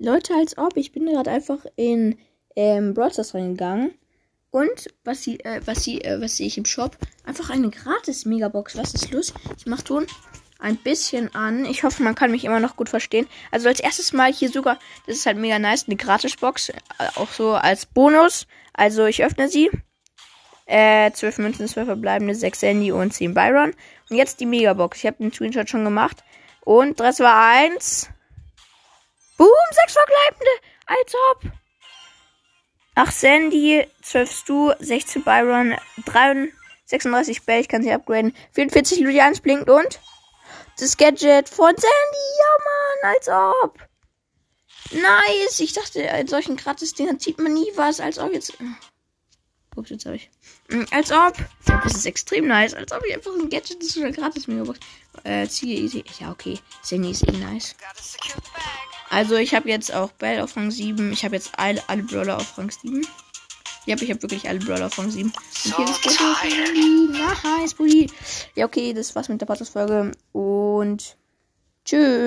Leute, als ob. Ich bin gerade einfach in ähm, Broadcast reingegangen. Und was sie, äh, was sie, äh, was sehe ich im Shop? Einfach eine gratis Megabox. Was ist los? Ich mach Ton ein bisschen an. Ich hoffe, man kann mich immer noch gut verstehen. Also als erstes Mal hier sogar, das ist halt mega nice, eine Gratisbox. Äh, auch so als Bonus. Also ich öffne sie. Äh, 12 Münzen, 12 verbleibende, 6 Sandy und 10 Byron. Und jetzt die Megabox. Ich habe den Screenshot schon gemacht. Und 3, 2, 1. 6 verbleibende. Als ob. 8 Sandy, 12 Stu, 16 Byron, 3, 36 Bell, ich kann sie upgraden. 44 Ludians blinkt und das Gadget von Sandy. Ja, Mann, als ob. Nice. Ich dachte, in solchen Gratis-Dingern zieht man nie was, als ob jetzt. Ups, jetzt habe ich. Mm, als ob. Das ist extrem nice. Als ob ich einfach ein Gadget ist oder gratis Megabox. Äh, ziehe. Ja, okay. Sandy ist eh nice. Also, ich habe jetzt auch Bell auf Rang 7. Ich habe jetzt alle, alle Brawler auf Rang 7. Ja, ich habe wirklich alle Brawler auf Rang 7. Und hier ist Nice, Bulli. Ja, okay, das war's mit der Podcast-Folge. Und tschüss.